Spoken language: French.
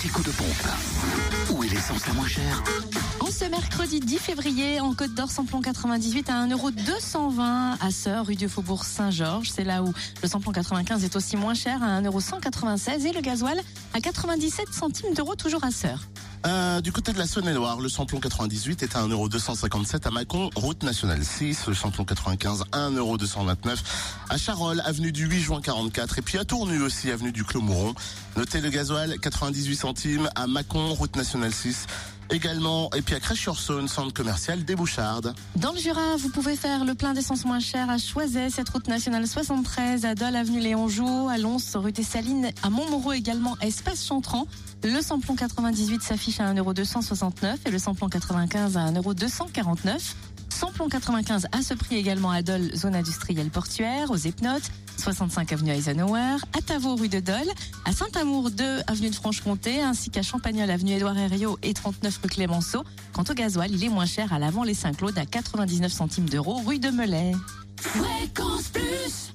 petit de pompe. Où est l'essence la moins chère En ce mercredi 10 février, en Côte d'Or, samplon 98 à 1,220€ à Sœur, rue du Faubourg Saint-Georges. C'est là où le samplon 95 est aussi moins cher à 1,196€ et le gasoil à 97 centimes d'euros toujours à Sœur. Euh, du côté de la Saône-et-Loire, le samplon 98 est à 1,257€ à Mâcon, route nationale 6. Le samplon 95 à 1,229€ à Charolles, avenue du 8 juin 44. Et puis à Tournu aussi, avenue du Clos-Mouron. Notez le gasoil 98 centimes à Mâcon, route nationale 6 également. Et puis à Crèche-sur-Saône, centre commercial des Bouchardes. Dans le Jura, vous pouvez faire le plein d'essence moins cher à Choiset, cette route nationale 73, à Dole, avenue Léon Jou, à Lons, rue des Salines, à Montmoreau également, Espace Chantran. Le samplon 98 s'affiche à 1,269€ et le samplon 95 à 1,249€. Samplon 95 à ce prix également à Dole, zone industrielle portuaire, aux Epnotes, 65 avenue Eisenhower, à Tavaux rue de Dole, à Saint-Amour 2 avenue de Franche-Comté, ainsi qu'à Champagnol avenue Édouard Herriot et 39 rue Clémenceau. Quant au gasoil, il est moins cher à l'avant les Saint-Claude à 99 centimes d'euros rue de Melay. Fréquence Plus